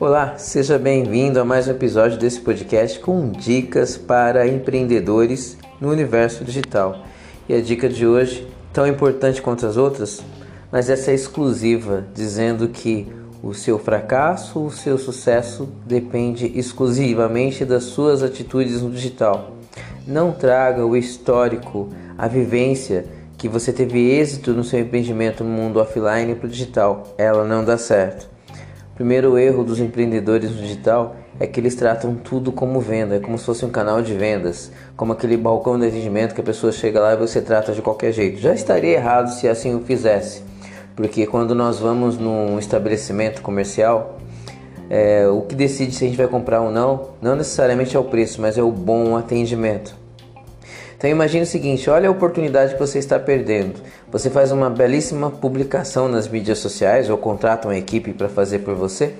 Olá, seja bem-vindo a mais um episódio desse podcast com dicas para empreendedores no universo digital. E a dica de hoje, tão importante quanto as outras, mas essa é exclusiva, dizendo que o seu fracasso, o seu sucesso depende exclusivamente das suas atitudes no digital. Não traga o histórico, a vivência que você teve êxito no seu empreendimento no mundo offline para o digital. Ela não dá certo. O primeiro erro dos empreendedores no digital é que eles tratam tudo como venda, é como se fosse um canal de vendas, como aquele balcão de atendimento que a pessoa chega lá e você trata de qualquer jeito. Já estaria errado se assim o fizesse, porque quando nós vamos num estabelecimento comercial, é, o que decide se a gente vai comprar ou não, não necessariamente é o preço, mas é o bom atendimento. Então imagine o seguinte, olha a oportunidade que você está perdendo. Você faz uma belíssima publicação nas mídias sociais ou contrata uma equipe para fazer por você.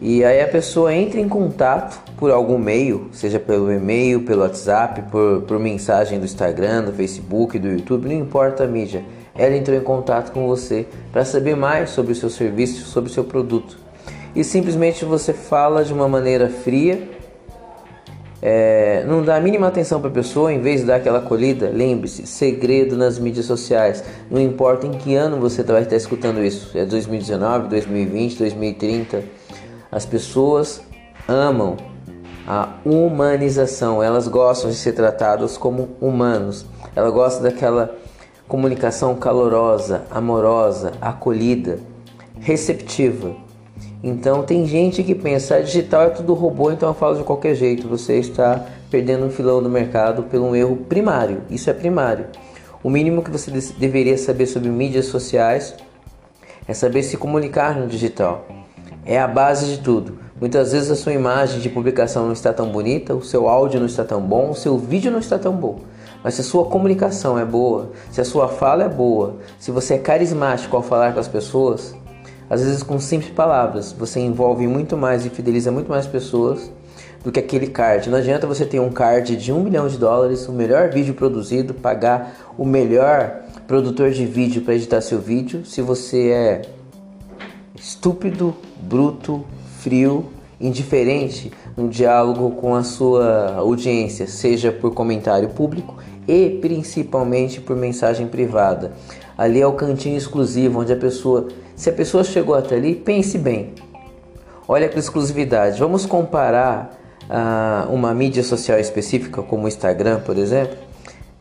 E aí a pessoa entra em contato por algum meio, seja pelo e-mail, pelo WhatsApp, por, por mensagem do Instagram, do Facebook, do YouTube, não importa a mídia. Ela entrou em contato com você para saber mais sobre o seu serviço, sobre o seu produto. E simplesmente você fala de uma maneira fria é, não dá a mínima atenção para a pessoa, em vez de dar aquela acolhida, lembre-se, segredo nas mídias sociais. Não importa em que ano você vai estar escutando isso, é 2019, 2020, 2030. As pessoas amam a humanização, elas gostam de ser tratadas como humanos. Ela gosta daquela comunicação calorosa, amorosa, acolhida, receptiva. Então tem gente que pensa, ah, digital é tudo robô, então eu falo de qualquer jeito. Você está perdendo um filão do mercado por um erro primário. Isso é primário. O mínimo que você deveria saber sobre mídias sociais é saber se comunicar no digital. É a base de tudo. Muitas vezes a sua imagem de publicação não está tão bonita, o seu áudio não está tão bom, o seu vídeo não está tão bom. Mas se a sua comunicação é boa, se a sua fala é boa, se você é carismático ao falar com as pessoas, às vezes com simples palavras, você envolve muito mais e fideliza muito mais pessoas do que aquele card. Não adianta você ter um card de um milhão de dólares, o melhor vídeo produzido, pagar o melhor produtor de vídeo para editar seu vídeo, se você é estúpido, bruto, frio, indiferente no diálogo com a sua audiência, seja por comentário público e principalmente por mensagem privada. Ali é o cantinho exclusivo onde a pessoa se a pessoa chegou até ali, pense bem. Olha para exclusividade. Vamos comparar uh, uma mídia social específica, como o Instagram, por exemplo,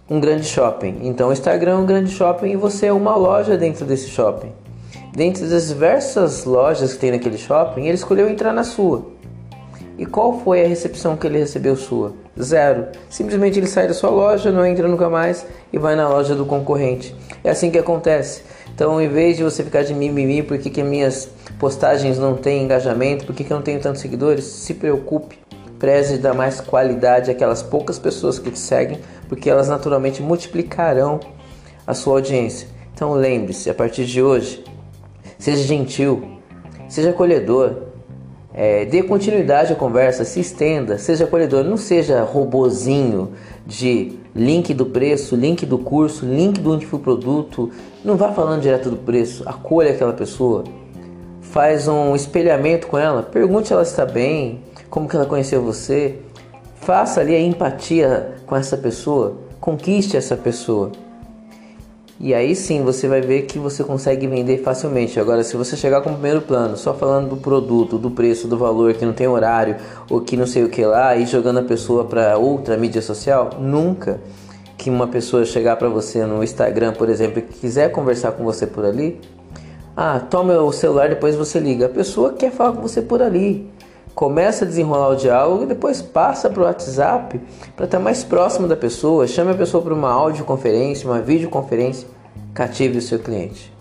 um grande shopping. Então, o Instagram é um grande shopping e você é uma loja dentro desse shopping. Dentre das diversas lojas que tem naquele shopping, ele escolheu entrar na sua. E qual foi a recepção que ele recebeu sua? Zero. Simplesmente ele sai da sua loja, não entra nunca mais e vai na loja do concorrente. É assim que acontece. Então, em vez de você ficar de mimimi, por que, que minhas postagens não têm engajamento, por que, que eu não tenho tantos seguidores, se preocupe, preze dar mais qualidade àquelas poucas pessoas que te seguem, porque elas naturalmente multiplicarão a sua audiência. Então, lembre-se, a partir de hoje, seja gentil, seja acolhedor, é, dê continuidade à conversa, se estenda, seja acolhedor, não seja robozinho de link do preço, link do curso, link do infoproduto. Não vá falando direto do preço, acolha aquela pessoa, faz um espelhamento com ela, pergunte se ela está bem, como que ela conheceu você, faça ali a empatia com essa pessoa, conquiste essa pessoa. E aí sim você vai ver que você consegue vender facilmente. Agora, se você chegar com o primeiro plano, só falando do produto, do preço, do valor, que não tem horário, ou que não sei o que lá, e jogando a pessoa para outra mídia social, nunca que uma pessoa chegar para você no Instagram, por exemplo, e quiser conversar com você por ali, ah, toma o celular, depois você liga. A pessoa quer falar com você por ali. Começa a desenrolar o diálogo e depois passa para o WhatsApp para estar mais próximo da pessoa. Chame a pessoa para uma audioconferência, uma videoconferência cative o seu cliente.